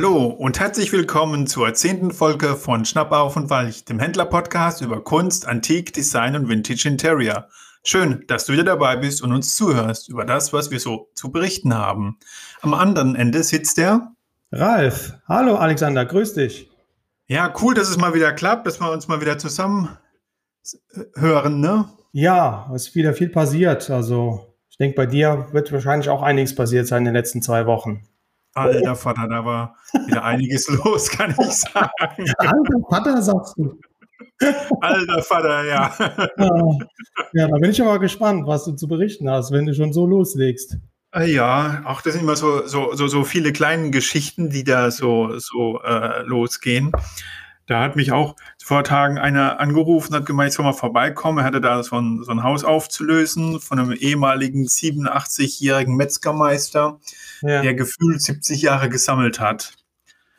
Hallo und herzlich willkommen zur zehnten Folge von Schnapp auf und Walch, dem Händler-Podcast über Kunst, Antik, Design und Vintage Interior. Schön, dass du wieder dabei bist und uns zuhörst über das, was wir so zu berichten haben. Am anderen Ende sitzt der Ralf. Hallo Alexander, grüß dich. Ja, cool, dass es mal wieder klappt, dass wir uns mal wieder zusammen hören, ne? Ja, es ist wieder viel passiert. Also, ich denke, bei dir wird wahrscheinlich auch einiges passiert sein in den letzten zwei Wochen. Alter Vater, da war wieder einiges los, kann ich sagen. Alter Vater, sagst du. Alter Vater, ja. Ja, da bin ich aber gespannt, was du zu berichten hast, wenn du schon so loslegst. Äh, ja, auch das sind immer so, so, so, so viele kleine Geschichten, die da so, so äh, losgehen. Da hat mich auch vor Tagen einer angerufen, hat gemeint, ich soll mal vorbeikommen. Er hatte da so ein, so ein Haus aufzulösen von einem ehemaligen 87-jährigen Metzgermeister, ja. der gefühlt 70 Jahre gesammelt hat.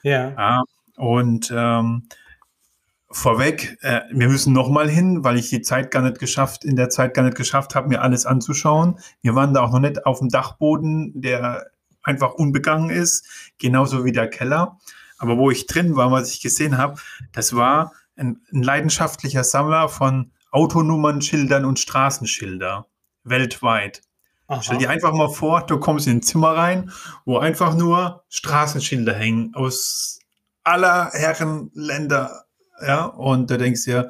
Ja. ja und ähm, vorweg, äh, wir müssen noch mal hin, weil ich die Zeit gar nicht geschafft, in der Zeit gar nicht geschafft habe, mir alles anzuschauen. Wir waren da auch noch nicht auf dem Dachboden, der einfach unbegangen ist, genauso wie der Keller. Aber wo ich drin war, was ich gesehen habe, das war ein, ein leidenschaftlicher Sammler von Autonummernschildern und Straßenschilder weltweit. Aha. Stell dir einfach mal vor, du kommst in ein Zimmer rein, wo einfach nur Straßenschilder hängen aus aller Herren Länder. Ja, und da denkst du ja,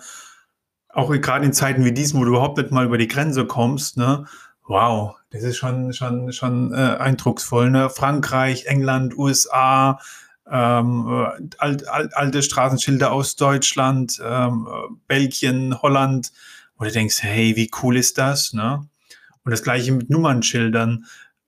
auch gerade in Zeiten wie diesen, wo du überhaupt nicht mal über die Grenze kommst, ne? Wow, das ist schon, schon, schon äh, eindrucksvoll. Ne? Frankreich, England, USA, ähm, äh, alt, alt, alte Straßenschilder aus Deutschland, ähm, Belgien, Holland, wo du denkst, hey, wie cool ist das? Ne? Und das gleiche mit Nummernschildern.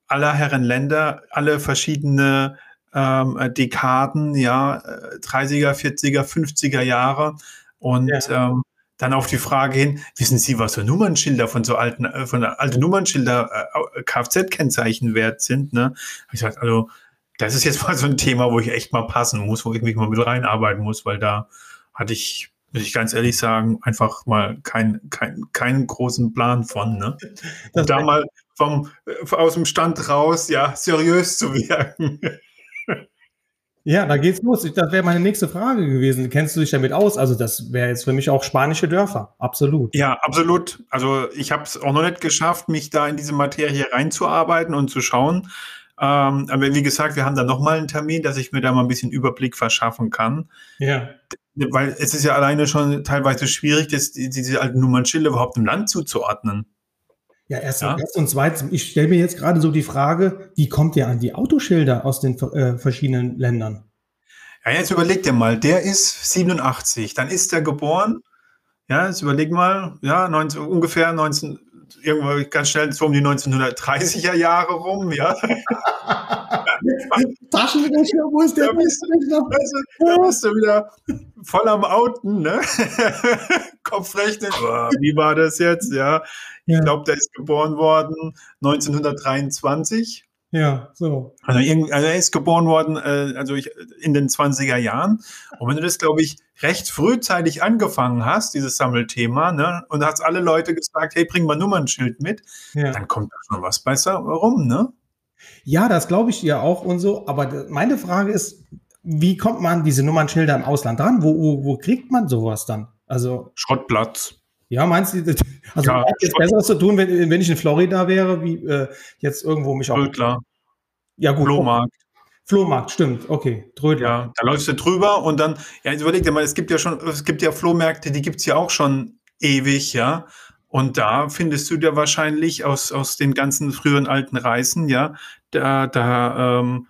Aller Herren Länder, alle verschiedene ähm, Dekaden, ja, 30er, 40er, 50er Jahre. Und ja. ähm, dann auf die Frage hin, wissen Sie, was so Nummernschilder von so alten, äh, von alten Nummernschilder äh, Kfz-Kennzeichen wert sind? Ne? Ich gesagt, also das ist jetzt mal so ein Thema, wo ich echt mal passen muss, wo ich mich mal mit reinarbeiten muss, weil da hatte ich, muss ich ganz ehrlich sagen, einfach mal keinen kein, keinen großen Plan von. Ne? Und da mal vom, äh, aus dem Stand raus, ja, seriös zu wirken. Ja, da geht's los. Das wäre meine nächste Frage gewesen. Kennst du dich damit aus? Also das wäre jetzt für mich auch spanische Dörfer. Absolut. Ja, absolut. Also ich habe es auch noch nicht geschafft, mich da in diese Materie reinzuarbeiten und zu schauen, ähm, aber wie gesagt, wir haben da nochmal einen Termin, dass ich mir da mal ein bisschen Überblick verschaffen kann. Ja. Weil es ist ja alleine schon teilweise schwierig, das, diese alten Nummernschilder überhaupt im Land zuzuordnen. Ja, erst, ja. erst und zweitens, ich stelle mir jetzt gerade so die Frage, wie kommt ihr an die Autoschilder aus den äh, verschiedenen Ländern? Ja, jetzt überleg dir mal, der ist 87, dann ist er geboren. Ja, jetzt überleg mal, ja, 19, ungefähr 19, irgendwo ganz schnell so um die 1930er Jahre rum, ja. Taschenrechner, wo ist der da bist, also, da bist du wieder voll am Outen, ne? Kopfrechnen, wie war das jetzt, ja? Ich glaube, der ist geboren worden 1923. Ja, so. Also, also er ist geboren worden, äh, also ich, in den 20er Jahren. Und wenn du das, glaube ich, recht frühzeitig angefangen hast, dieses Sammelthema, ne, und hast alle Leute gesagt, hey, bring mal Nummernschild mit, ja. dann kommt da schon was besser rum, ne? Ja, das glaube ich dir auch und so. Aber meine Frage ist, wie kommt man diese Nummernschilder im Ausland dran? Wo, wo, wo kriegt man sowas dann? Also Schrottplatz. Ja, meinst du, also ja, jetzt besser zu tun, wenn, wenn ich in Florida wäre, wie äh, jetzt irgendwo mich auch. Klar. Ja, gut. Flohmarkt. Flohmarkt, stimmt, okay. Trödler. Ja, da läufst du drüber und dann, ja, jetzt überleg dir mal, es gibt ja schon, es gibt ja Flohmärkte, die gibt es ja auch schon ewig, ja. Und da findest du dir wahrscheinlich aus, aus den ganzen früheren alten Reisen, ja, da, da, ähm,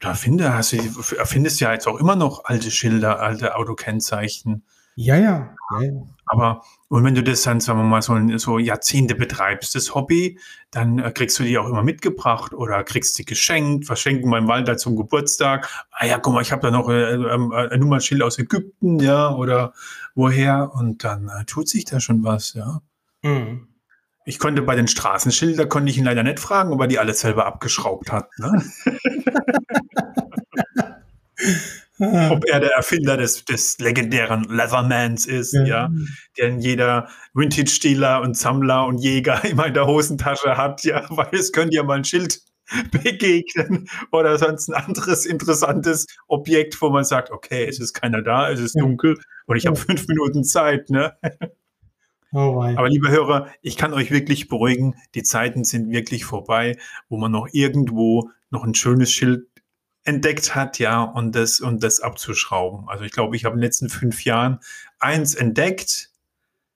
da finde, hast du, findest ja jetzt auch immer noch alte Schilder, alte Autokennzeichen. Ja, ja. ja, ja. Aber und wenn du das dann, sagen wir mal, so, so Jahrzehnte betreibst, das Hobby, dann äh, kriegst du die auch immer mitgebracht oder kriegst sie geschenkt, verschenken beim Walter zum Geburtstag. Ah ja, guck mal, ich habe da noch äh, äh, ein Nummernschild aus Ägypten, ja, oder woher. Und dann tut sich da schon was, ja. Mhm. Ich konnte bei den Straßenschildern, konnte ich ihn leider nicht fragen, ob er die alles selber abgeschraubt hat. Ne? ob er der Erfinder des, des legendären Leathermans ist, ja. ja, den jeder Vintage-Stealer und Sammler und Jäger immer in der Hosentasche hat, ja, weil es könnte ja mal ein Schild begegnen oder sonst ein anderes interessantes Objekt, wo man sagt, okay, es ist keiner da, es ist dunkel und ich habe fünf Minuten Zeit. Ne? Oh Aber liebe Hörer, ich kann euch wirklich beruhigen, die Zeiten sind wirklich vorbei, wo man noch irgendwo noch ein schönes Schild entdeckt hat, ja, und das, und das abzuschrauben. Also ich glaube, ich habe in den letzten fünf Jahren eins entdeckt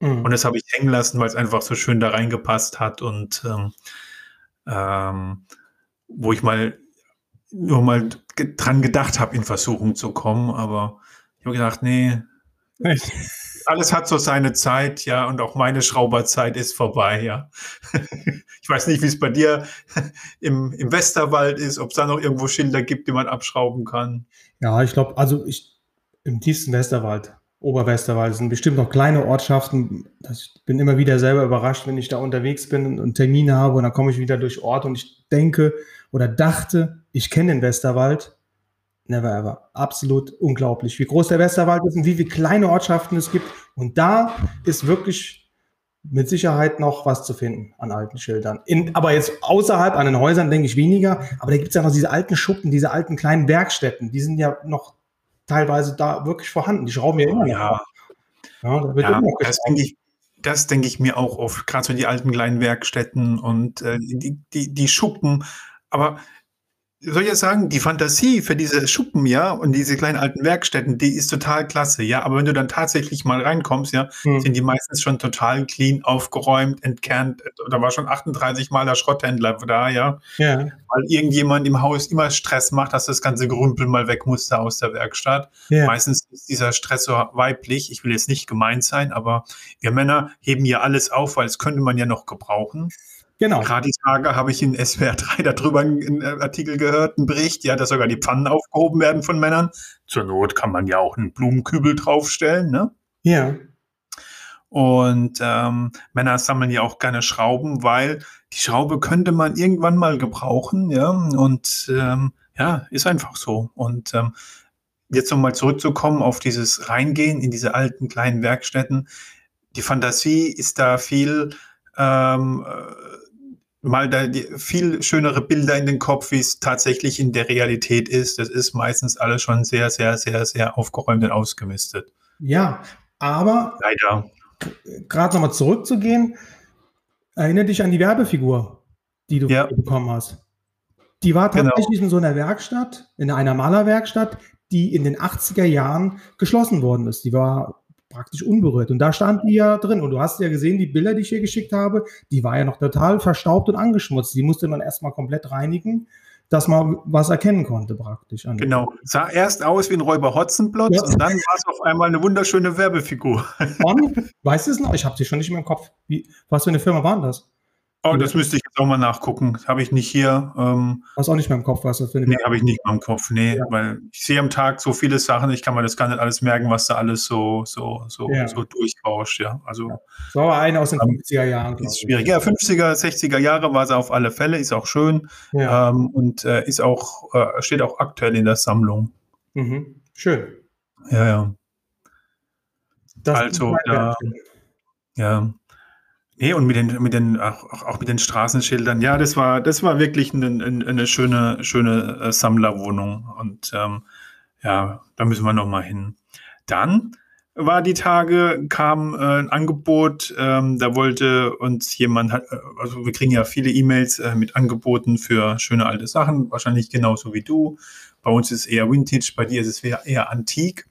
mhm. und das habe ich hängen lassen, weil es einfach so schön da reingepasst hat und ähm, ähm, wo ich mal nur mal dran gedacht habe, in Versuchung zu kommen, aber ich habe gedacht, nee, Alles hat so seine Zeit, ja, und auch meine Schrauberzeit ist vorbei, ja. ich weiß nicht, wie es bei dir im, im Westerwald ist, ob es da noch irgendwo Schilder gibt, die man abschrauben kann. Ja, ich glaube, also ich im tiefsten Westerwald, Oberwesterwald, sind bestimmt noch kleine Ortschaften. Ich bin immer wieder selber überrascht, wenn ich da unterwegs bin und Termine habe und dann komme ich wieder durch Ort und ich denke oder dachte, ich kenne den Westerwald Never ever. Absolut unglaublich, wie groß der Westerwald ist und wie viele kleine Ortschaften es gibt. Und da ist wirklich mit Sicherheit noch was zu finden an alten Schildern. In, aber jetzt außerhalb an den Häusern denke ich weniger. Aber da gibt es ja noch diese alten Schuppen, diese alten kleinen Werkstätten. Die sind ja noch teilweise da wirklich vorhanden. Die schrauben ja immer. Ja, ja, da ja das denke ich. Das denke ich mir auch oft, gerade so die alten kleinen Werkstätten und äh, die, die, die Schuppen. Aber soll ich ja sagen, die Fantasie für diese Schuppen, ja, und diese kleinen alten Werkstätten, die ist total klasse, ja. Aber wenn du dann tatsächlich mal reinkommst, ja, hm. sind die meistens schon total clean, aufgeräumt, entkernt. Da war schon 38 Mal der Schrotthändler da, ja. ja. Weil irgendjemand im Haus immer Stress macht, dass das ganze Gerümpel mal weg musste aus der Werkstatt. Ja. Meistens ist dieser Stress so weiblich. Ich will jetzt nicht gemeint sein, aber wir Männer heben ja alles auf, weil es könnte man ja noch gebrauchen. Genau. Gerade die Tage habe ich in SWR 3 darüber einen Artikel gehört, einen Bericht, ja, dass sogar die Pfannen aufgehoben werden von Männern. Zur Not kann man ja auch einen Blumenkübel draufstellen, ne? Ja. Und ähm, Männer sammeln ja auch gerne Schrauben, weil die Schraube könnte man irgendwann mal gebrauchen, ja. Und ähm, ja, ist einfach so. Und ähm, jetzt nochmal zurückzukommen auf dieses Reingehen in diese alten kleinen Werkstätten. Die Fantasie ist da viel ähm, mal da die, viel schönere Bilder in den Kopf, wie es tatsächlich in der Realität ist. Das ist meistens alles schon sehr, sehr, sehr, sehr aufgeräumt und ausgemistet. Ja, aber leider. Gerade nochmal zurückzugehen, erinnere dich an die Werbefigur, die du ja. bekommen hast. Die war genau. tatsächlich genau. in so einer Werkstatt, in einer Malerwerkstatt, die in den 80er Jahren geschlossen worden ist. Die war praktisch unberührt. Und da stand die ja drin. Und du hast ja gesehen, die Bilder, die ich hier geschickt habe, die war ja noch total verstaubt und angeschmutzt. Die musste man erstmal komplett reinigen, dass man was erkennen konnte praktisch. Genau. Sah erst aus wie ein Räuber Hotzenplotz ja. und dann war es auf einmal eine wunderschöne Werbefigur. Und, weißt du es noch? Ich habe sie schon nicht mehr im Kopf. Wie, was für eine Firma war das? Oh, das müsste ich auch mal nachgucken. Habe ich nicht hier. Ähm, Hast auch nicht mehr im Kopf, was das für eine Nee, habe ich nicht mehr im Kopf. Nee, ja. weil ich sehe am Tag so viele Sachen, ich kann mir das gar nicht alles merken, was da alles so, so, so, ja. so durchrauscht. Ja, also. Ja. So war eine aus den 50er Jahren. Ist schwierig. Ja, 50er, 60er Jahre war es auf alle Fälle, ist auch schön. Ja. Ähm, und äh, ist auch, äh, steht auch aktuell in der Sammlung. Mhm. Schön. Ja, ja. Das also, ja. Ja. Nee, und mit den, mit den, auch, auch mit den Straßenschildern. Ja, das war, das war wirklich eine, eine schöne, schöne äh, Sammlerwohnung. Und ähm, ja, da müssen wir noch mal hin. Dann war die Tage, kam äh, ein Angebot, ähm, da wollte uns jemand, äh, also wir kriegen ja viele E-Mails äh, mit Angeboten für schöne alte Sachen, wahrscheinlich genauso wie du. Bei uns ist es eher Vintage, bei dir ist es eher, eher antik.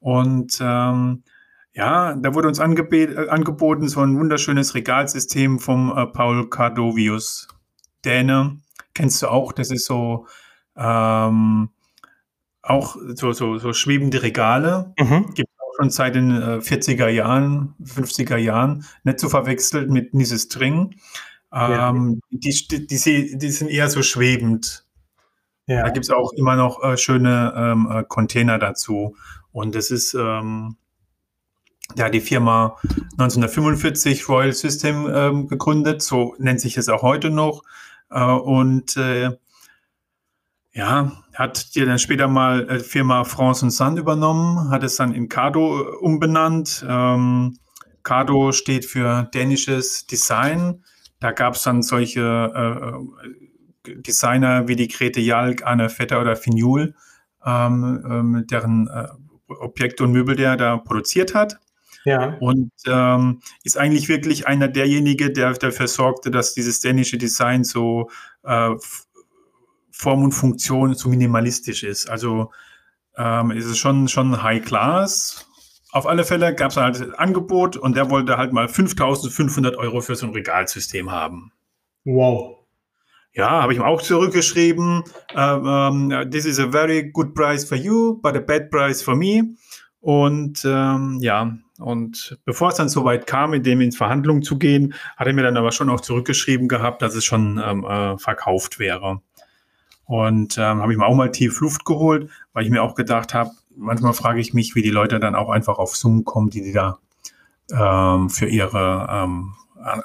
Und ähm, ja, da wurde uns äh, angeboten so ein wunderschönes Regalsystem vom äh, Paul Cardovius. Däne, kennst du auch, das ist so ähm, auch so, so, so schwebende Regale. Mhm. Gibt auch schon seit den äh, 40er Jahren, 50er Jahren, nicht zu verwechseln mit Mrs. String. Ähm, ja. die, die, die, sind eher so schwebend. Ja. Da gibt es auch immer noch äh, schöne ähm, äh, Container dazu. Und das ist, ähm, ja, die Firma 1945 Royal System ähm, gegründet, so nennt sich es auch heute noch. Äh, und äh, ja, hat die dann später mal äh, Firma France Sun übernommen, hat es dann in Cardo äh, umbenannt. Ähm, Cardo steht für dänisches Design. Da gab es dann solche äh, Designer wie die Grete Jalk, Anne Vetter oder Finul, ähm, deren äh, Objekte und Möbel der da produziert hat. Ja. Und ähm, ist eigentlich wirklich einer derjenige, der dafür sorgte, dass dieses dänische Design so äh, Form und Funktion so minimalistisch ist. Also ähm, ist es schon, schon High Class. Auf alle Fälle gab es halt ein Angebot und der wollte halt mal 5500 Euro für so ein Regalsystem haben. Wow. Ja, habe ich ihm auch zurückgeschrieben. Uh, um, this is a very good price for you, but a bad price for me. Und ähm, ja, und bevor es dann so weit kam, mit dem in Verhandlungen zu gehen, hat er mir dann aber schon auch zurückgeschrieben gehabt, dass es schon ähm, äh, verkauft wäre. Und ähm, habe ich mir auch mal tief Luft geholt, weil ich mir auch gedacht habe, manchmal frage ich mich, wie die Leute dann auch einfach auf Summen kommen, die die da ähm, für ihre ähm,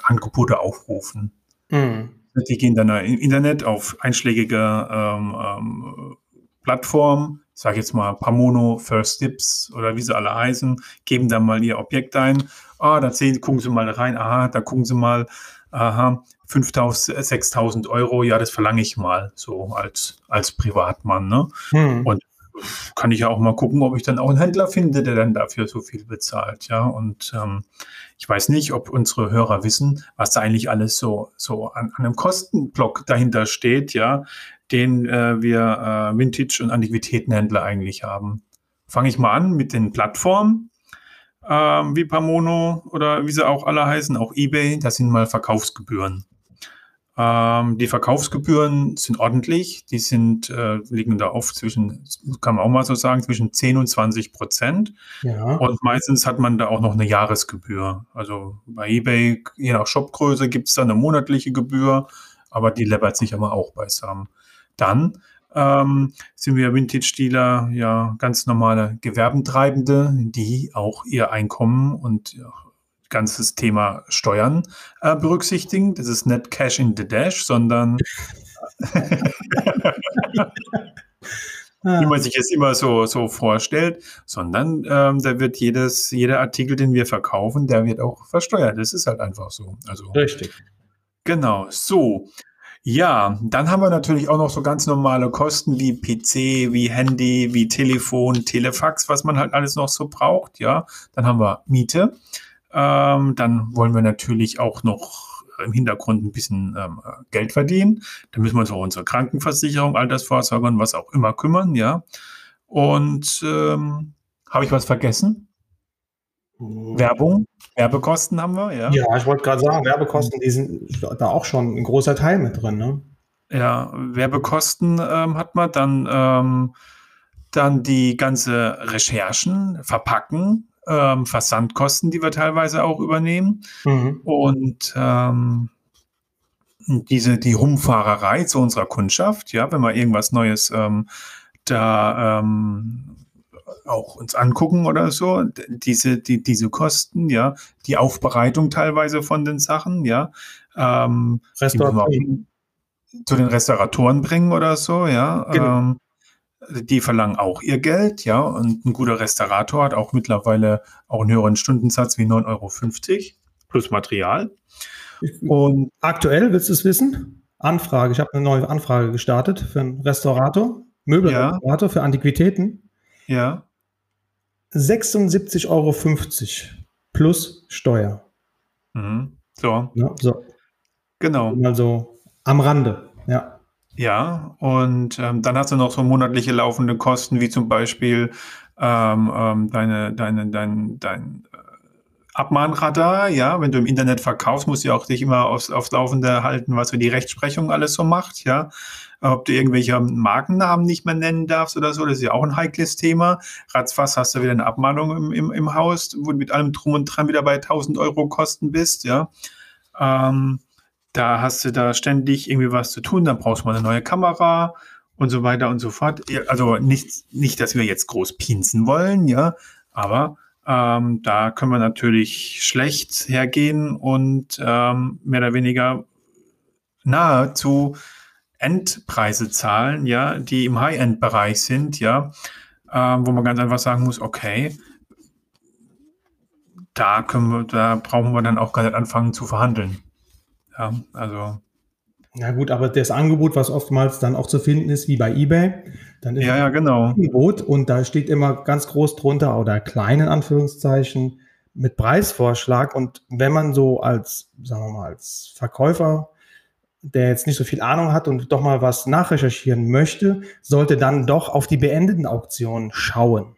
Angebote aufrufen. Mhm. Die gehen dann im Internet auf einschlägige ähm, ähm, Plattformen, sage jetzt mal Pamono, First Tips oder wie sie alle heißen, geben dann mal ihr Objekt ein. Ah, da sehen, gucken sie mal rein, aha, da gucken sie mal, aha, 5.000, 6.000 Euro, ja, das verlange ich mal, so als, als Privatmann. Ne? Hm. Und kann ich ja auch mal gucken, ob ich dann auch einen Händler finde, der dann dafür so viel bezahlt. Ja, und ähm, ich weiß nicht, ob unsere Hörer wissen, was da eigentlich alles so, so an, an einem Kostenblock dahinter steht, ja, den äh, wir äh, Vintage- und Antiquitätenhändler eigentlich haben. Fange ich mal an mit den Plattformen, ähm, wie Pamono oder wie sie auch alle heißen, auch eBay, das sind mal Verkaufsgebühren. Ähm, die Verkaufsgebühren sind ordentlich. Die sind, äh, liegen da oft zwischen, kann man auch mal so sagen, zwischen 10 und 20 Prozent. Ja. Und meistens hat man da auch noch eine Jahresgebühr. Also bei eBay, je nach Shopgröße, gibt es da eine monatliche Gebühr, aber die läppert sich aber auch beisammen. Dann ähm, sind wir Vintage-Dealer, ja, ganz normale Gewerbentreibende, die auch ihr Einkommen und ja, ganzes Thema Steuern äh, berücksichtigen. Das ist nicht Cash in the Dash, sondern wie man sich es immer so, so vorstellt, sondern ähm, da wird jedes, jeder Artikel, den wir verkaufen, der wird auch versteuert. Das ist halt einfach so. Also, Richtig. Genau, so. Ja, dann haben wir natürlich auch noch so ganz normale Kosten wie PC, wie Handy, wie Telefon, Telefax, was man halt alles noch so braucht. Ja, dann haben wir Miete. Ähm, dann wollen wir natürlich auch noch im Hintergrund ein bisschen ähm, Geld verdienen. Da müssen wir uns auch unsere Krankenversicherung, Altersvorsorge und was auch immer kümmern, ja. Und ähm, habe ich was vergessen? Werbung, Werbekosten haben wir, ja. Ja, ich wollte gerade sagen, Werbekosten, die sind da auch schon ein großer Teil mit drin, ne? Ja, Werbekosten ähm, hat man, dann, ähm, dann die ganze Recherchen, Verpacken, ähm, Versandkosten, die wir teilweise auch übernehmen. Mhm. Und ähm, diese, die Rumfahrerei zu unserer Kundschaft, ja, wenn wir irgendwas Neues ähm, da ähm, auch uns angucken oder so, diese, die, diese Kosten, ja, die Aufbereitung teilweise von den Sachen, ja, ähm, Restauratoren. zu den Restauratoren bringen oder so, ja. Genau. Ähm, die verlangen auch ihr Geld, ja, und ein guter Restaurator hat auch mittlerweile auch einen höheren Stundensatz wie 9,50 Euro plus Material. Und aktuell, willst du es wissen? Anfrage, ich habe eine neue Anfrage gestartet für einen Restaurator, Möbelrestaurator ja. für Antiquitäten. Ja. 76,50 Euro plus Steuer. Mhm. So. Ja, so. Genau. Also am Rande, ja. Ja, und ähm, dann hast du noch so monatliche laufende Kosten, wie zum Beispiel ähm, ähm, deine, deine, dein, dein äh, Abmahnradar, ja, wenn du im Internet verkaufst, musst du auch dich immer aufs, aufs Laufende halten, was für die Rechtsprechung alles so macht, ja. Ob du irgendwelche Markennamen nicht mehr nennen darfst oder so, das ist ja auch ein heikles Thema. Ratzfass hast du wieder eine Abmahnung im, im, im Haus, wo du mit allem Drum und Dran wieder bei 1000 Euro Kosten bist, ja. Ähm, da hast du da ständig irgendwie was zu tun, dann brauchst du mal eine neue Kamera und so weiter und so fort. Also nicht, nicht dass wir jetzt groß pinsen wollen, ja, aber ähm, da können wir natürlich schlecht hergehen und ähm, mehr oder weniger nahezu Endpreise zahlen, ja, die im High-End-Bereich sind, ja, ähm, wo man ganz einfach sagen muss, okay, da können wir, da brauchen wir dann auch gar nicht anfangen zu verhandeln. Ja, also Na gut, aber das Angebot, was oftmals dann auch zu finden ist, wie bei eBay, dann ist Ja, ja, genau. Angebot und da steht immer ganz groß drunter oder klein in Anführungszeichen mit Preisvorschlag. Und wenn man so als, sagen wir mal, als Verkäufer, der jetzt nicht so viel Ahnung hat und doch mal was nachrecherchieren möchte, sollte dann doch auf die beendeten Auktionen schauen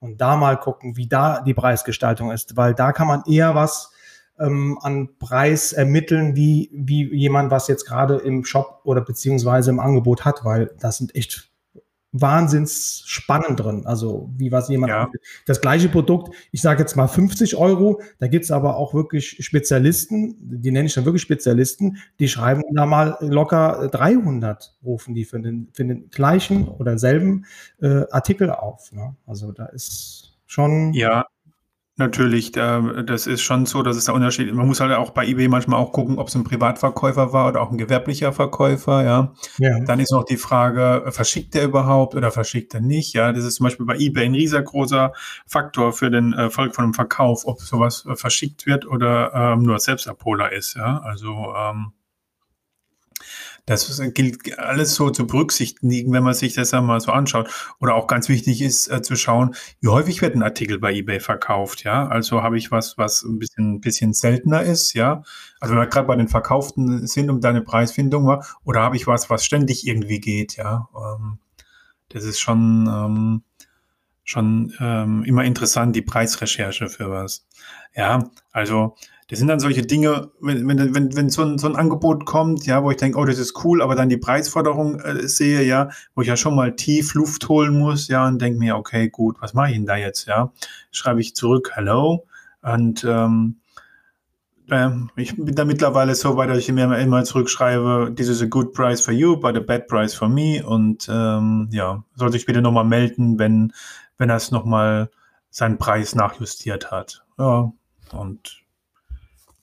und da mal gucken, wie da die Preisgestaltung ist, weil da kann man eher was ähm, an Preis ermitteln, wie, wie jemand, was jetzt gerade im Shop oder beziehungsweise im Angebot hat, weil das sind echt wahnsinns spannend drin. Also wie was jemand Ja. das gleiche Produkt, ich sage jetzt mal 50 Euro, da gibt's aber auch wirklich Spezialisten, die nenne ich dann wirklich Spezialisten, die schreiben da mal locker 300, rufen die für den, für den gleichen oder selben äh, Artikel auf. Ne? Also da ist schon Ja, natürlich. Da, das ist schon so, dass es da Unterschied ist. Man muss halt auch bei eBay manchmal auch gucken, ob es ein Privatverkäufer war oder auch ein gewerblicher Verkäufer, ja. ja. Dann ist noch die Frage, verschickt er überhaupt oder verschickt er nicht? Ja, das ist zum Beispiel bei eBay ein riesengroßer Faktor für den Erfolg von einem Verkauf, ob sowas äh, verschickt wird oder ähm, nur Selbstabholer ist, ja. Also ähm, das gilt alles so zu berücksichtigen, wenn man sich das einmal so anschaut. Oder auch ganz wichtig ist äh, zu schauen, wie häufig wird ein Artikel bei eBay verkauft, ja? Also habe ich was, was ein bisschen, bisschen seltener ist, ja? Also wenn wir gerade bei den Verkauften sind, um deine Preisfindung war, oder habe ich was, was ständig irgendwie geht, ja? Ähm, das ist schon, ähm, schon ähm, immer interessant, die Preisrecherche für was. Ja, also das sind dann solche Dinge, wenn, wenn, wenn, wenn so, ein, so ein Angebot kommt, ja, wo ich denke, oh, das ist cool, aber dann die Preisforderung äh, sehe, ja, wo ich ja schon mal tief Luft holen muss, ja, und denke mir, okay, gut, was mache ich denn da jetzt, ja? Schreibe ich zurück, hello, und ähm, ähm, ich bin da mittlerweile so weit, dass ich mir immer zurückschreibe, this is a good price for you, but a bad price for me. Und ähm, ja, sollte ich bitte nochmal melden, wenn, wenn er es nochmal seinen Preis nachjustiert hat. Ja, und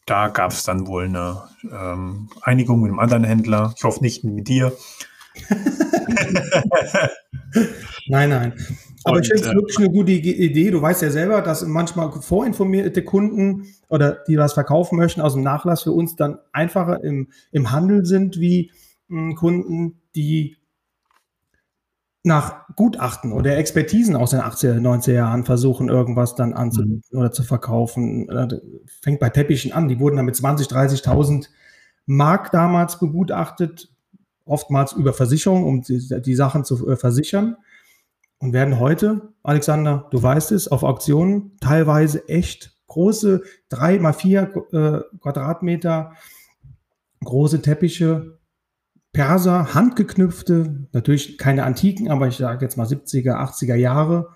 da gab es dann wohl eine ähm, Einigung mit einem anderen Händler. Ich hoffe nicht mit dir. Nein, nein. Aber Und, ich finde es äh, wirklich eine gute Idee. Du weißt ja selber, dass manchmal vorinformierte Kunden oder die was verkaufen möchten aus dem Nachlass für uns dann einfacher im, im Handel sind wie mh, Kunden, die nach Gutachten oder Expertisen aus den 80er, 90er Jahren versuchen, irgendwas dann anzubieten oder zu verkaufen. Äh, Fängt bei Teppichen an. Die wurden dann mit 20.000, 30.000 Mark damals begutachtet, oftmals über Versicherung, um die, die Sachen zu äh, versichern. Und werden heute, Alexander, du weißt es, auf Auktionen teilweise echt große, drei mal vier äh, Quadratmeter große Teppiche, Perser, handgeknüpfte, natürlich keine Antiken, aber ich sage jetzt mal 70er, 80er Jahre.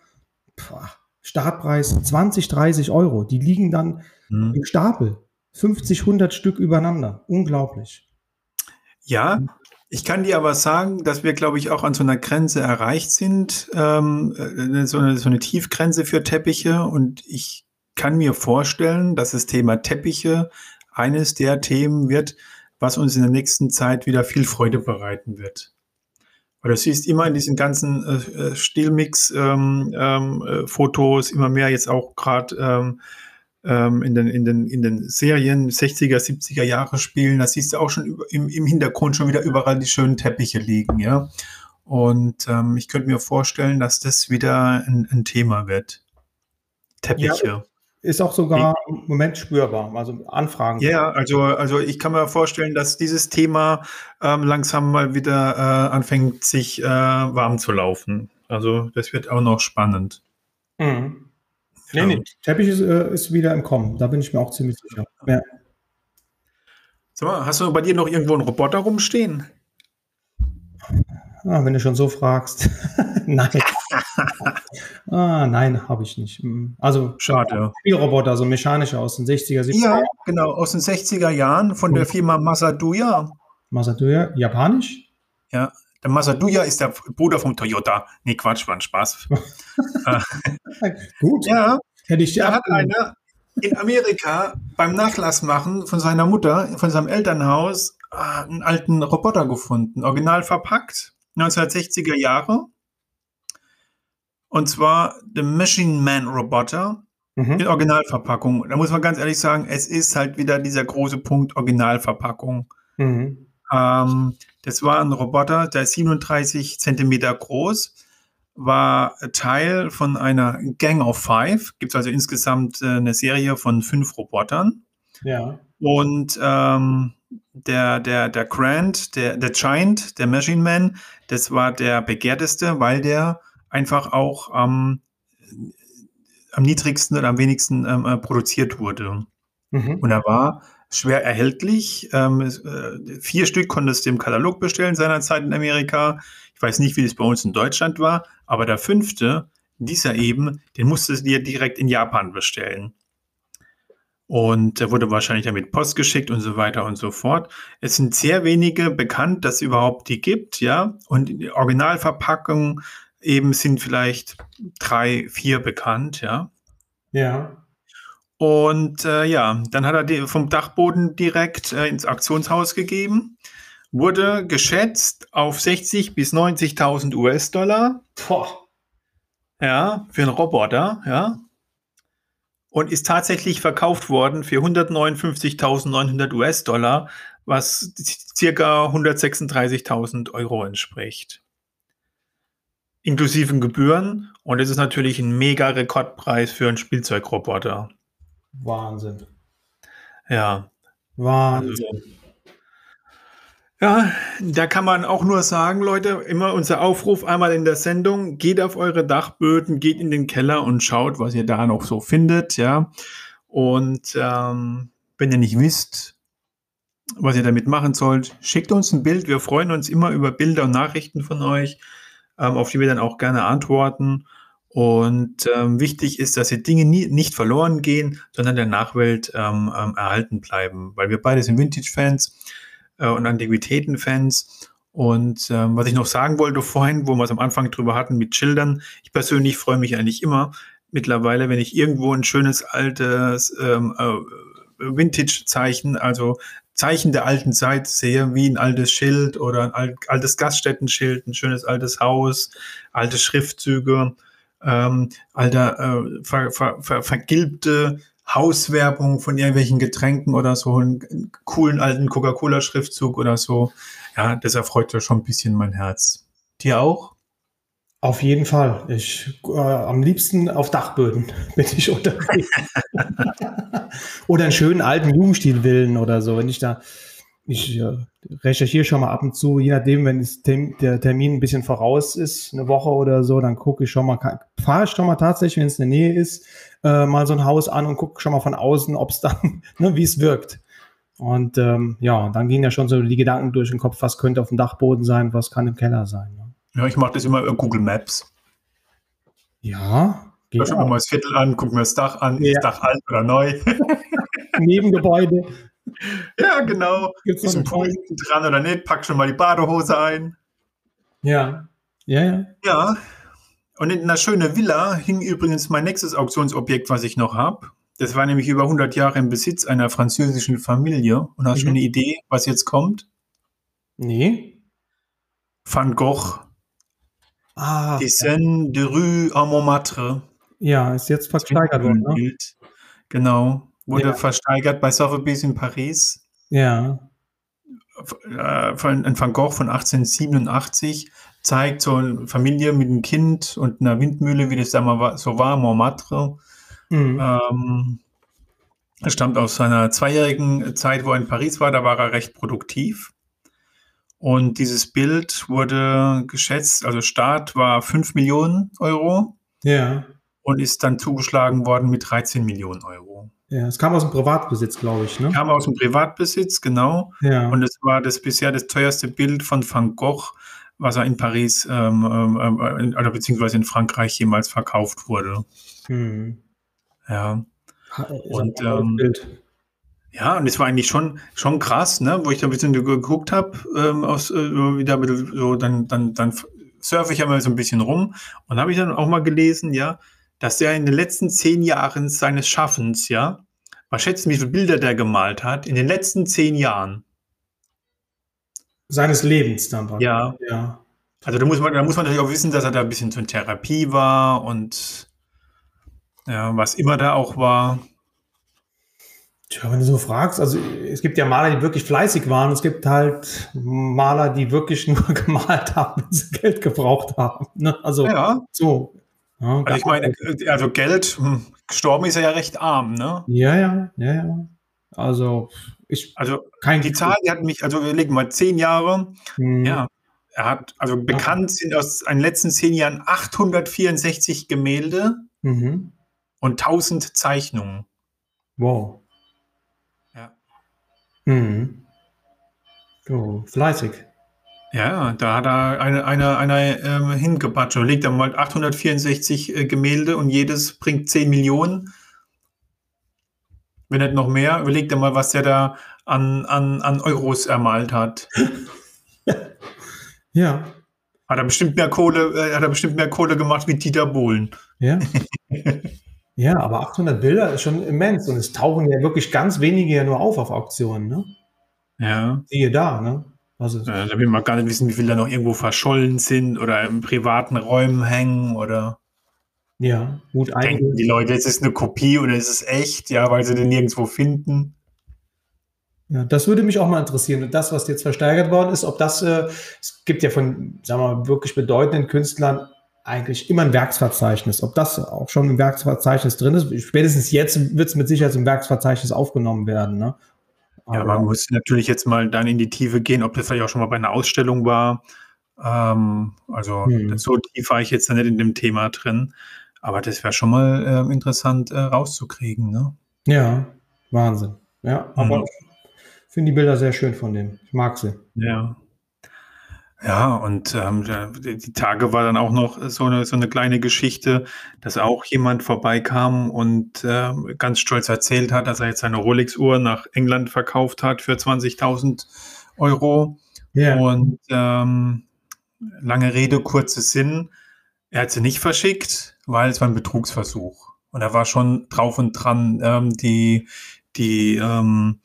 Puh, Startpreis 20, 30 Euro. Die liegen dann hm. im Stapel. 50, 100 Stück übereinander. Unglaublich. Ja, ich kann dir aber sagen, dass wir, glaube ich, auch an so einer Grenze erreicht sind, ähm, äh, so, eine, so eine Tiefgrenze für Teppiche. Und ich kann mir vorstellen, dass das Thema Teppiche eines der Themen wird, was uns in der nächsten Zeit wieder viel Freude bereiten wird. Weil du siehst immer in diesen ganzen äh, Stillmix-Fotos immer mehr jetzt auch gerade ähm, ähm, in, den, in, den, in den Serien 60er, 70er Jahre spielen, da siehst du auch schon im, im Hintergrund schon wieder überall die schönen Teppiche liegen, ja. Und ähm, ich könnte mir vorstellen, dass das wieder ein, ein Thema wird. Teppiche. Ja, ist auch sogar im Moment spürbar, also Anfragen. Ja, also, also ich kann mir vorstellen, dass dieses Thema ähm, langsam mal wieder äh, anfängt, sich äh, warm zu laufen. Also das wird auch noch spannend. Mhm. Nee, nee, Teppich ist, äh, ist, wieder im Kommen, da bin ich mir auch ziemlich sicher. Ja. Sag mal, hast du bei dir noch irgendwo einen Roboter rumstehen? Ah, wenn du schon so fragst. nein. Ah, nein, habe ich nicht. Also schade. Spielroboter, so mechanische aus den 60er, 70er Ja, genau, aus den 60er Jahren von der Firma Masaduya. Masaduya, japanisch? Ja, der Masaduya ist der Bruder vom Toyota. Nee, Quatsch, war ein Spaß. Gut. Ja, hätte ich da hat einer in Amerika beim Nachlass machen von seiner Mutter, von seinem Elternhaus, einen alten Roboter gefunden, original verpackt, 1960er Jahre. Und zwar der Machine Man Roboter mhm. in Originalverpackung. Da muss man ganz ehrlich sagen, es ist halt wieder dieser große Punkt Originalverpackung. Mhm. Ähm, das war ein Roboter, der ist 37 Zentimeter groß, war Teil von einer Gang of Five. Gibt es also insgesamt äh, eine Serie von fünf Robotern. Ja. Und ähm, der, der, der Grant, der, der Giant, der Machine Man, das war der begehrteste, weil der einfach auch am, am niedrigsten oder am wenigsten ähm, äh, produziert wurde. Mhm. Und er war schwer erhältlich. Ähm, äh, vier Stück konntest du im Katalog bestellen seinerzeit in Amerika. Ich weiß nicht, wie das bei uns in Deutschland war, aber der fünfte, dieser eben, den musstest du dir direkt in Japan bestellen. Und der wurde wahrscheinlich damit Post geschickt und so weiter und so fort. Es sind sehr wenige bekannt, dass es überhaupt die gibt, ja. Und die Originalverpackungen eben sind vielleicht drei, vier bekannt, ja. Ja. Und äh, ja, dann hat er vom Dachboden direkt äh, ins Aktionshaus gegeben. Wurde geschätzt auf 60 bis 90.000 US-Dollar. Ja, für einen Roboter, ja und ist tatsächlich verkauft worden für 159.900 US-Dollar, was circa 136.000 Euro entspricht. Inklusive Gebühren. Und es ist natürlich ein mega Rekordpreis für einen Spielzeugroboter. Wahnsinn. Ja. Wahnsinn. Also, ja, da kann man auch nur sagen, Leute, immer unser Aufruf einmal in der Sendung, geht auf eure Dachböden, geht in den Keller und schaut, was ihr da noch so findet, ja. Und ähm, wenn ihr nicht wisst, was ihr damit machen sollt, schickt uns ein Bild. Wir freuen uns immer über Bilder und Nachrichten von euch, ähm, auf die wir dann auch gerne antworten. Und ähm, wichtig ist, dass die Dinge nie, nicht verloren gehen, sondern der Nachwelt ähm, ähm, erhalten bleiben, weil wir beide sind Vintage-Fans äh, und Antiquitäten-Fans. Und ähm, was ich noch sagen wollte vorhin, wo wir es am Anfang drüber hatten mit Schildern, ich persönlich freue mich eigentlich immer mittlerweile, wenn ich irgendwo ein schönes altes ähm, äh, Vintage-Zeichen, also Zeichen der alten Zeit sehe, wie ein altes Schild oder ein altes Gaststättenschild, ein schönes altes Haus, alte Schriftzüge, ähm, alter äh, ver, ver, ver, vergilbte Hauswerbung von irgendwelchen Getränken oder so, einen coolen alten Coca-Cola-Schriftzug oder so. Ja, das erfreut ja schon ein bisschen mein Herz. Dir auch? Auf jeden Fall. Ich äh, am liebsten auf Dachböden bin ich unterwegs. oder einen schönen alten Jugendstilvillen oder so, wenn ich da ich äh, recherchiere schon mal ab und zu, je nachdem, wenn Termin, der Termin ein bisschen voraus ist, eine Woche oder so, dann gucke ich schon mal, fahre ich schon mal tatsächlich, wenn es in der Nähe ist, äh, mal so ein Haus an und gucke schon mal von außen, ob es dann, ne, wie es wirkt. Und ähm, ja, dann gehen ja schon so die Gedanken durch den Kopf, was könnte auf dem Dachboden sein, was kann im Keller sein. Ne? Ja, ich mache das immer über Google Maps. Ja. Ich schaue mir mal das Viertel an, gucke mir das Dach an, ja. ist das Dach alt oder neu? Nebengebäude. Ja, genau. Gibt's ist ein Pool dran oder nicht? Pack schon mal die Badehose ein. Ja. Ja, ja. Ja. Und in einer schönen Villa hing übrigens mein nächstes Auktionsobjekt, was ich noch habe. Das war nämlich über 100 Jahre im Besitz einer französischen Familie. Und hast du mhm. schon eine Idee, was jetzt kommt? Nee. Van Gogh. Ah. Dessin de Rue à Montmartre. Ja, ist jetzt versteigert worden. Ne? Genau. Wurde ja. versteigert bei Sotheby's in Paris. Ja. Äh, von Van Gogh von 1887 zeigt so eine Familie mit einem Kind und einer Windmühle, wie das da mal so war, Montmartre. Mhm. Ähm, er stammt aus seiner zweijährigen Zeit, wo er in Paris war, da war er recht produktiv. Und dieses Bild wurde geschätzt, also Start war 5 Millionen Euro. Ja. Und ist dann zugeschlagen worden mit 13 Millionen Euro. Ja, es kam aus dem Privatbesitz, glaube ich. Ne? Kam aus dem Privatbesitz, genau. Ja. Und es war das bisher das teuerste Bild von Van Gogh, was er in Paris ähm, ähm, äh, oder beziehungsweise in Frankreich jemals verkauft wurde. Hm. Ja. Und ähm, ja, und es war eigentlich schon, schon krass, ne? wo ich da ein bisschen geguckt habe, ähm, aus äh, wieder so, dann, dann, dann surfe ich ja mal so ein bisschen rum und habe ich dann auch mal gelesen, ja, dass er in den letzten zehn Jahren seines Schaffens, ja, was schätzen, wie viele Bilder der gemalt hat, in den letzten zehn Jahren. Seines Lebens dann. Ja. ja. Also da muss, man, da muss man natürlich auch wissen, dass er da ein bisschen zur Therapie war und ja, was immer da auch war. Tja, wenn du so fragst, also es gibt ja Maler, die wirklich fleißig waren. Es gibt halt Maler, die wirklich nur gemalt haben, wenn sie Geld gebraucht haben. Ne? Also Ja. so. Ja, Also ich meine, also Geld, hm, gestorben ist er ja recht arm, ne? ja, ja, ja, ja. Also ich Also kein die Zahl, die hat mich, also wir legen mal zehn Jahre, Hm, ja. Er hat, also bekannt sind aus den letzten zehn Jahren 864 Gemälde Mhm. und 1000 Zeichnungen. Wow. Mhm. So, fleißig. Ja, da hat er eine, eine, eine ähm, hingebatscht. Und legt er mal 864 äh, Gemälde und jedes bringt 10 Millionen. Wenn nicht noch mehr, überlegt er mal, was der da an, an, an Euros ermalt hat. Ja, Hat er bestimmt mehr Kohle, äh, hat er bestimmt mehr Kohle gemacht wie Dieter Bohlen. ja. ja, aber 800 Bilder ist schon immens und es tauchen ja wirklich ganz wenige ja nur auf auf Auktionen, ne? Ja. Siehe da, ne? Also, Äh, Da will man gar nicht wissen, wie viele da noch irgendwo verschollen sind oder in privaten Räumen hängen oder ja, gut denken einige. die Leute, es ist eine Kopie oder es ist echt, ja, weil sie den nirgendwo finden. Ja, das würde mich auch mal interessieren. Und das, was jetzt versteigert worden ist, ob das, äh, es gibt ja von, sagen wir mal, wirklich bedeutenden Künstlern eigentlich immer ein Werksverzeichnis. Ob das auch schon im Werksverzeichnis drin ist, spätestens jetzt wird es mit Sicherheit im Werksverzeichnis aufgenommen werden. Ne? Ja, man muss natürlich jetzt mal dann in die Tiefe gehen, ob das vielleicht auch schon mal bei einer Ausstellung war. Ähm, also Hm. so tief war ich jetzt da nicht in dem Thema drin. Aber das wäre schon mal ähm, interessant äh, rauszukriegen. Ne? ja, Wahnsinn. Ja, aber Mhm. ich finde die Bilder sehr schön von dem. Ich mag sie. Ja. Ja, und ähm, die Tage war dann auch noch so eine, so eine kleine Geschichte, dass auch jemand vorbeikam und ähm, ganz stolz erzählt hat, dass er jetzt seine Rolex-Uhr nach England verkauft hat für 20.000 Euro. Ja, Und ähm, lange Rede, kurzer Sinn. Er hat sie nicht verschickt, weil es war ein Betrugsversuch. Und er war schon drauf und dran, ähm, die, die, ähm,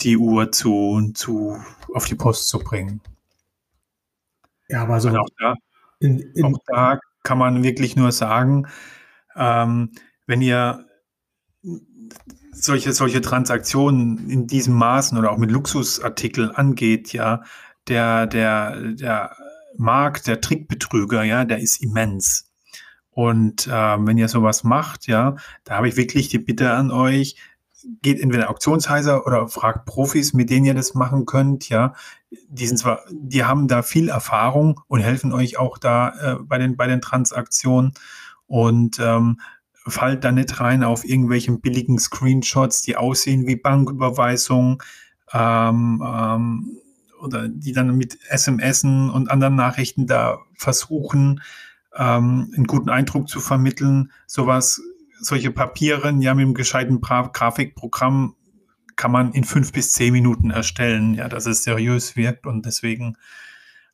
die Uhr zu, zu, auf die Post zu bringen. Ja aber so Und auch da, in, in, auch da kann man wirklich nur sagen, ähm, wenn ihr solche, solche Transaktionen in diesem Maßen oder auch mit Luxusartikeln angeht, ja, der, der, der Markt, der Trickbetrüger, ja, der ist immens. Und ähm, wenn ihr sowas macht, ja, da habe ich wirklich die Bitte an euch, geht entweder Auktionshäuser oder fragt Profis, mit denen ihr das machen könnt, ja. Die sind zwar, die haben da viel Erfahrung und helfen euch auch da äh, bei den, bei den Transaktionen und ähm, fallt da nicht rein auf irgendwelchen billigen Screenshots, die aussehen wie Banküberweisungen, ähm, ähm, oder die dann mit SMSen und anderen Nachrichten da versuchen, ähm, einen guten Eindruck zu vermitteln. Sowas, solche Papiere, ja, mit einem gescheiten Grafikprogramm kann man in fünf bis zehn Minuten erstellen, ja, dass es seriös wirkt und deswegen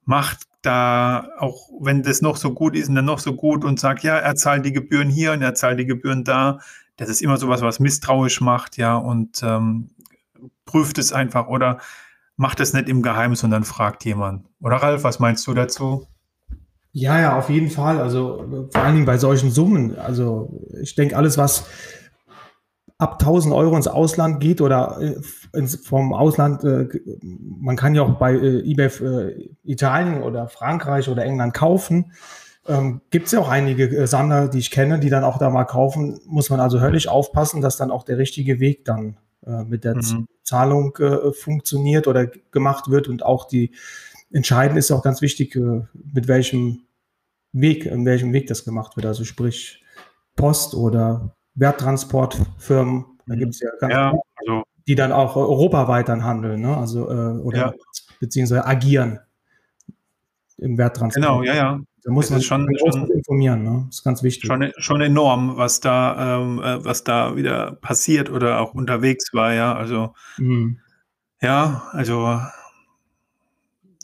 macht da, auch wenn das noch so gut ist und dann noch so gut und sagt, ja, er zahlt die Gebühren hier und er zahlt die Gebühren da, das ist immer sowas, was misstrauisch macht, ja, und ähm, prüft es einfach oder macht es nicht im Geheimen, sondern fragt jemand. Oder Ralf, was meinst du dazu? Ja, ja, auf jeden Fall. Also vor allen Dingen bei solchen Summen. Also ich denke, alles, was ab 1000 Euro ins Ausland geht oder äh, ins, vom Ausland, äh, man kann ja auch bei äh, eBay äh, Italien oder Frankreich oder England kaufen. Ähm, Gibt es ja auch einige äh, Sammler, die ich kenne, die dann auch da mal kaufen. Muss man also höllisch aufpassen, dass dann auch der richtige Weg dann äh, mit der Mhm. Zahlung funktioniert oder gemacht wird und auch die entscheidend ist auch ganz wichtig, mit welchem Weg, in welchem Weg das gemacht wird. Also sprich Post oder Werttransportfirmen. Da Mhm. gibt es ja ganz Ja, also die dann auch europaweit dann handeln, ne? Also äh, oder Ja. beziehungsweise agieren im Werttransport. genau, ja, ja. Da muss man schon- sich schon- informieren, ne? Das ist ganz wichtig. Schon, schon enorm, was da, ähm, äh, was da wieder passiert oder auch unterwegs war, ja. Also Mhm. Ja, also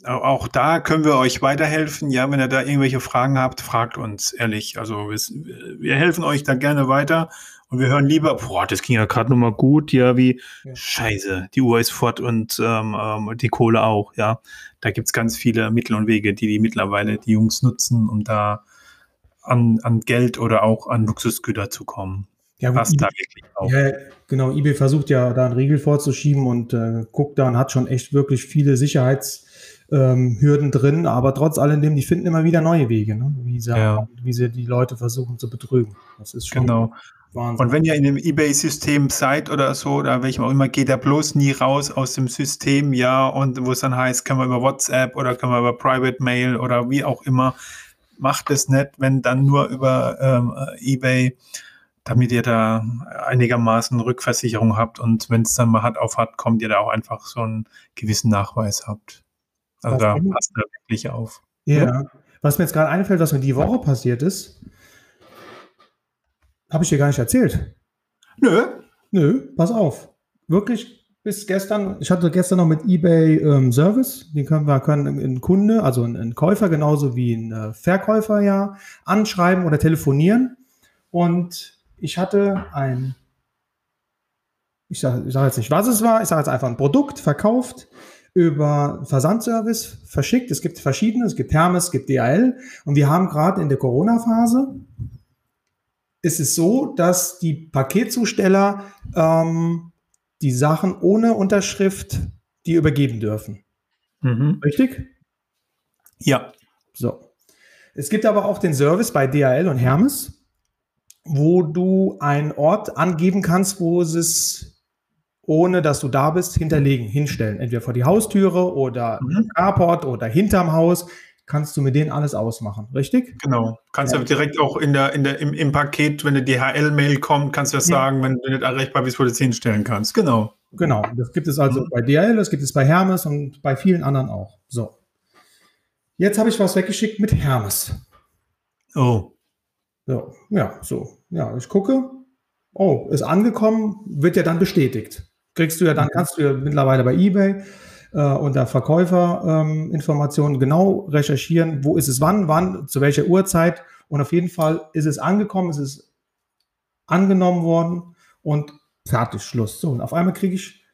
auch da können wir euch weiterhelfen. Ja, wenn ihr da irgendwelche Fragen habt, fragt uns ehrlich. Also wir, wir helfen euch da gerne weiter und wir hören lieber, boah, das ging ja gerade nochmal gut, ja, wie Ja. Scheiße, die Uhr ist fort und ähm, ähm, die Kohle auch, ja. Da gibt's ganz viele Mittel und Wege, die die mittlerweile die Jungs nutzen, um da an, an Geld oder auch an Luxusgüter zu kommen. Ja, passt da wirklich auf. ja, genau. eBay versucht ja da einen Riegel vorzuschieben und äh, guckt da und hat schon echt wirklich viele Sicherheitshürden drin. Aber trotz alledem, die finden immer wieder neue Wege, ne? wie, sie, Ja. wie sie die Leute versuchen zu betrügen. Das ist schon Genau. Wahnsinn. Und wenn ihr in dem eBay-System seid oder so, oder welchem auch immer, geht er bloß nie raus aus dem System, ja, und wo es dann heißt, können wir über WhatsApp oder können wir über Private Mail oder wie auch immer, macht es nicht, wenn dann nur über ähm, eBay, damit ihr da einigermaßen Rückversicherung habt und wenn es dann mal hart auf hart kommt, ihr da auch einfach so einen gewissen Nachweis habt. Also Was da passt er wirklich auf. Ja. Was mir jetzt gerade einfällt, was mir die Woche passiert ist, habe ich dir gar nicht erzählt. Nö. Nö, pass auf. Wirklich bis gestern, ich hatte gestern noch mit eBay ähm, Service, den können wir können einen Kunde, also einen, einen Käufer genauso wie ein äh, Verkäufer ja anschreiben oder telefonieren. Und ich hatte ein, ich sage sag jetzt nicht, was es war, ich sage jetzt einfach ein Produkt verkauft über Versandservice verschickt. Es gibt verschiedene, es gibt Hermes, es gibt DHL und wir haben gerade in der Corona-Phase ist es so, dass die Paketzusteller ähm, die Sachen ohne Unterschrift die übergeben dürfen. Mhm. Richtig? Ja. So. Es gibt aber auch den Service bei DHL und Hermes, wo du einen Ort angeben kannst, wo es, ohne dass du da bist, hinterlegen, hinstellen. Entweder vor die Haustüre oder Mhm. im Carport oder hinterm Haus. Kannst du mit denen alles ausmachen, richtig? Genau. Kannst Ja. du direkt auch in der, in der, im, im Paket, wenn eine DHL-Mail kommt, kannst du das Ja. sagen, wenn du nicht erreichbar bist, wo du es hinstellen kannst. Genau. Genau, das gibt es also Mhm. bei DHL, das gibt es bei Hermes und bei vielen anderen auch. So. Jetzt habe ich was weggeschickt mit Hermes. Oh. So, ja, so. Ja, ich gucke. Oh, ist angekommen, wird ja dann bestätigt. Kriegst du ja dann, kannst du ja mittlerweile bei eBay äh, unter Verkäuferinformationen ähm, genau recherchieren, wo ist es wann, wann, zu welcher Uhrzeit. Und auf jeden Fall ist es angekommen, es ist angenommen worden und fertig, Schluss. So, und auf einmal kriege ich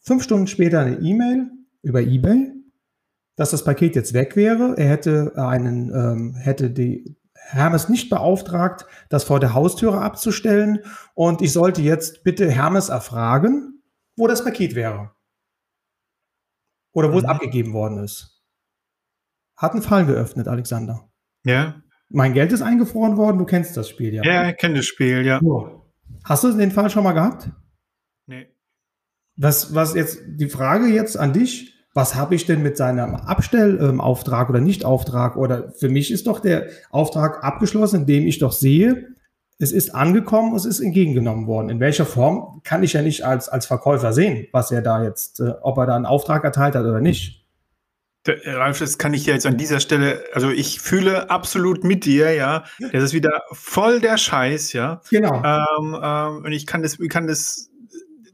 fünf Stunden später eine E-Mail über eBay, dass das Paket jetzt weg wäre. Er hätte einen, ähm, hätte die Hermes nicht beauftragt, das vor der Haustüre abzustellen. Und ich sollte jetzt bitte Hermes erfragen, wo das Paket wäre. Oder wo es Mhm. abgegeben worden ist. Hat einen Fall geöffnet, Alexander. Ja. Mein Geld ist eingefroren worden, du kennst das Spiel ja. Ja, ich kenne das Spiel, ja. So. Hast du den Fall schon mal gehabt? Nee. Was, was jetzt die Frage jetzt an dich, was habe ich denn mit seinem Abstellauftrag oder Nichtauftrag? Oder für mich ist doch der Auftrag abgeschlossen, indem ich doch sehe, es ist angekommen, es ist entgegengenommen worden. In welcher Form kann ich ja nicht als, als Verkäufer sehen, was er da jetzt, äh, ob er da einen Auftrag erteilt hat oder nicht. Der, Ralf, das kann ich dir jetzt an dieser Stelle, also ich fühle absolut mit dir, ja. Das ist wieder voll der Scheiß, ja. Genau. Ähm, ähm, und ich kann das, ich kann das,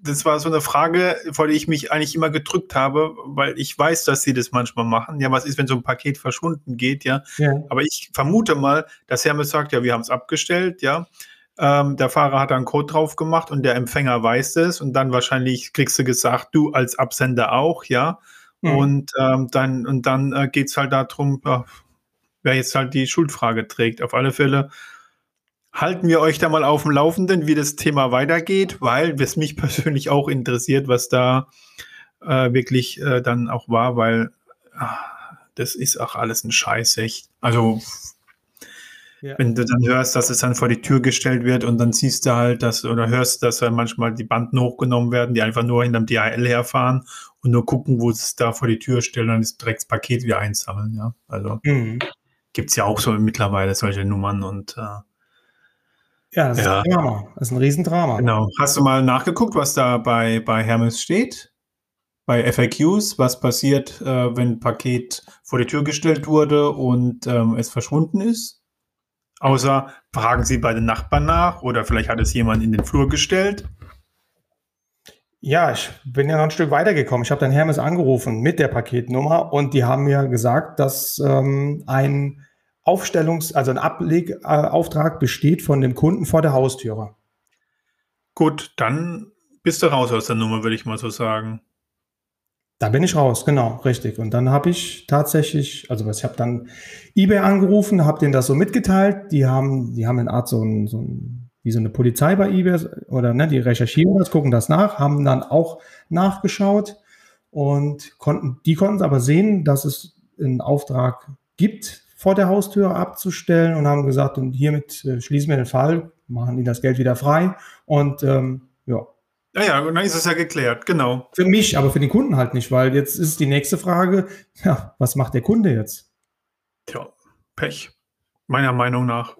das war so eine Frage, vor der ich mich eigentlich immer gedrückt habe, weil ich weiß, dass sie das manchmal machen. Ja, was ist, wenn so ein Paket verschwunden geht, ja? ja. Aber ich vermute mal, dass Hermes sagt, ja, wir haben es abgestellt, ja. Ähm, der Fahrer hat da einen Code drauf gemacht und der Empfänger weiß es und dann wahrscheinlich kriegst du gesagt, du als Absender auch, ja. Mhm. Und ähm, dann, und dann äh, geht es halt darum, ja, wer jetzt halt die Schuldfrage trägt. Auf alle Fälle halten wir euch da mal auf dem Laufenden, wie das Thema weitergeht, weil es mich persönlich auch interessiert, was da äh, wirklich äh, dann auch war, weil ah, das ist auch alles ein Scheiß, echt. Also Ja. wenn du dann hörst, dass es dann vor die Tür gestellt wird und dann siehst du halt, dass oder hörst, dass dann manchmal die Banden hochgenommen werden, die einfach nur hinterm DHL herfahren und nur gucken, wo sie es da vor die Tür stellen und das direkt das Paket wieder einsammeln. Ja, also Mhm. gibt es ja auch so mittlerweile solche Nummern und äh, Ja, das Ja. ist ein Drama. Das ist ein Riesendrama. genau. Hast du mal nachgeguckt, was da bei, bei Hermes steht? Bei FAQs, was passiert, äh, wenn ein Paket vor die Tür gestellt wurde und ähm, es verschwunden ist? Außer fragen Sie bei den Nachbarn nach oder vielleicht hat es jemand in den Flur gestellt. Ja, ich bin ja noch ein Stück weitergekommen. Ich habe dann Hermes angerufen mit der Paketnummer und die haben mir gesagt, dass ähm, ein Aufstellungs-, also ein Ablegauftrag besteht von dem Kunden vor der Haustüre. Gut, dann bist du raus aus der Nummer, würde ich mal so sagen. Da bin ich raus, genau, richtig. Und dann habe ich tatsächlich, also ich habe dann eBay angerufen, habe denen das so mitgeteilt. Die haben, die haben eine Art so ein, so ein wie so eine Polizei bei eBay oder ne, die recherchieren das, gucken das nach, haben dann auch nachgeschaut und konnten, die konnten aber sehen, dass es einen Auftrag gibt, vor der Haustür abzustellen und haben gesagt, und hiermit äh, schließen wir den Fall, machen ihnen das Geld wieder frei und ähm, ja. Ja, ja, und dann ist es ja geklärt, genau. Für mich, aber für den Kunden halt nicht, weil jetzt ist die nächste Frage, ja, was macht der Kunde jetzt? Tja, Pech. Meiner Meinung nach.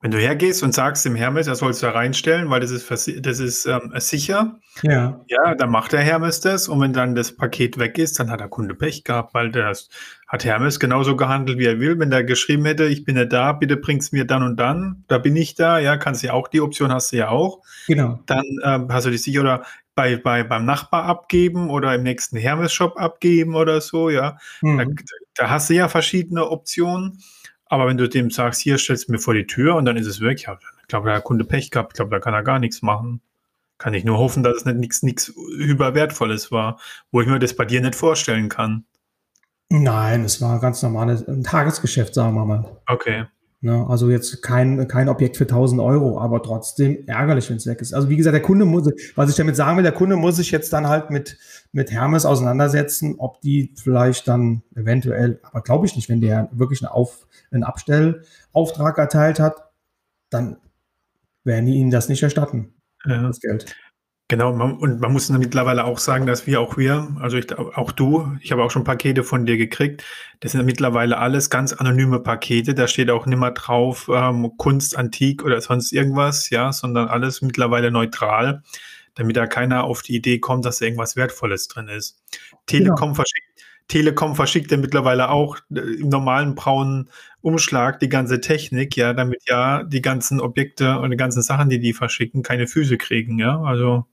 Wenn du hergehst und sagst dem Hermes, er soll es da reinstellen, weil das ist, das ist ähm, sicher, ja. ja, dann macht der Hermes das und wenn dann das Paket weg ist, dann hat der Kunde Pech gehabt, weil das hat Hermes genauso gehandelt, wie er will. Wenn der geschrieben hätte, ich bin ja da, bitte bring's mir dann und dann, da bin ich da, ja, kannst du ja auch, die Option hast du ja auch. Genau. Dann ähm, hast du dich sicher oder bei, bei, beim Nachbar abgeben oder im nächsten Hermes-Shop abgeben oder so, ja. Mhm. Da, da hast du ja verschiedene Optionen. Aber wenn du dem sagst, hier stellst du mir vor die Tür und dann ist es weg, ja, ich glaube, der Kunde Pech gehabt, ich glaube, da kann er gar nichts machen. Kann ich nur hoffen, dass es nicht nichts, nichts überwertvolles war, wo ich mir das bei dir nicht vorstellen kann. Nein, es war ganz normales ein Tagesgeschäft, sagen wir mal. Okay. Ne, also jetzt kein, kein Objekt für 1000 Euro, aber trotzdem ärgerlich, wenn es weg ist. Also wie gesagt, der Kunde muss, was ich damit sagen will, der Kunde muss sich jetzt dann halt mit, mit Hermes auseinandersetzen, ob die vielleicht dann eventuell, aber glaube ich nicht, wenn der wirklich einen, Auf, einen Abstellauftrag erteilt hat, dann werden die ihnen das nicht erstatten, ja. das Geld. Genau, man, und man muss mittlerweile auch sagen, dass wir auch wir, also ich, auch du, ich habe auch schon Pakete von dir gekriegt. Das sind mittlerweile alles ganz anonyme Pakete. Da steht auch nimmer drauf ähm, Kunst, Antik oder sonst irgendwas, ja, sondern alles mittlerweile neutral, damit da keiner auf die Idee kommt, dass da irgendwas Wertvolles drin ist. Telekom genau. verschickt Telekom verschickt ja mittlerweile auch äh, im normalen braunen Umschlag die ganze Technik, ja, damit ja die ganzen Objekte und die ganzen Sachen, die die verschicken, keine Füße kriegen, ja, also.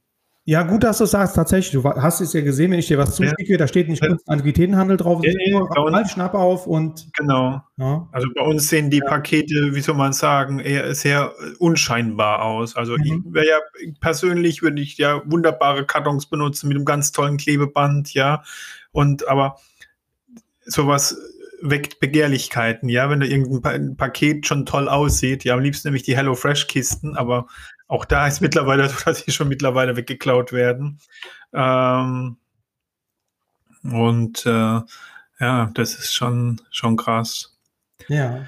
Ja, gut, dass du sagst, tatsächlich. Du hast es ja gesehen, wenn ich dir was zuschicke, ja. da steht nicht Kunst Antiquitätenhandel drauf, ja, ja, mal Schnapp auf und. Genau. Ja. Also bei uns sehen die Pakete, wie soll man sagen, eher sehr unscheinbar aus. Also mhm. ich wäre ja persönlich würde ich ja wunderbare Kartons benutzen mit einem ganz tollen Klebeband, ja. Und aber sowas weckt Begehrlichkeiten, ja, wenn da irgendein Paket schon toll aussieht. Ja, am liebsten nämlich die Hello Fresh Kisten, aber auch da ist mittlerweile so, dass sie schon mittlerweile weggeklaut werden. Ähm, und äh, ja, das ist schon, schon krass. Ja.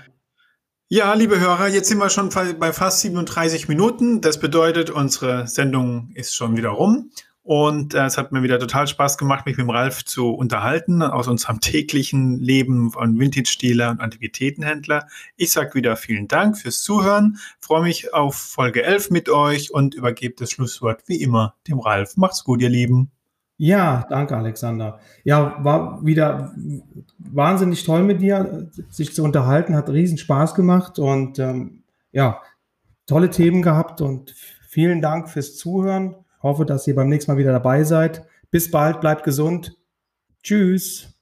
Ja, liebe Hörer, jetzt sind wir schon bei fast 37 Minuten. Das bedeutet, unsere Sendung ist schon wieder rum. Und äh, es hat mir wieder total Spaß gemacht, mich mit dem Ralf zu unterhalten aus unserem täglichen Leben von Vintage-Dealer und Antiquitätenhändler. Ich sage wieder vielen Dank fürs Zuhören, freue mich auf Folge 11 mit euch und übergebe das Schlusswort wie immer dem Ralf. Macht's gut, ihr Lieben. Ja, danke, Alexander. Ja, war wieder wahnsinnig toll mit dir, sich zu unterhalten, hat riesen Spaß gemacht und ähm, ja, tolle Themen gehabt und vielen Dank fürs Zuhören. Hoffe, dass ihr beim nächsten Mal wieder dabei seid. Bis bald, bleibt gesund. Tschüss.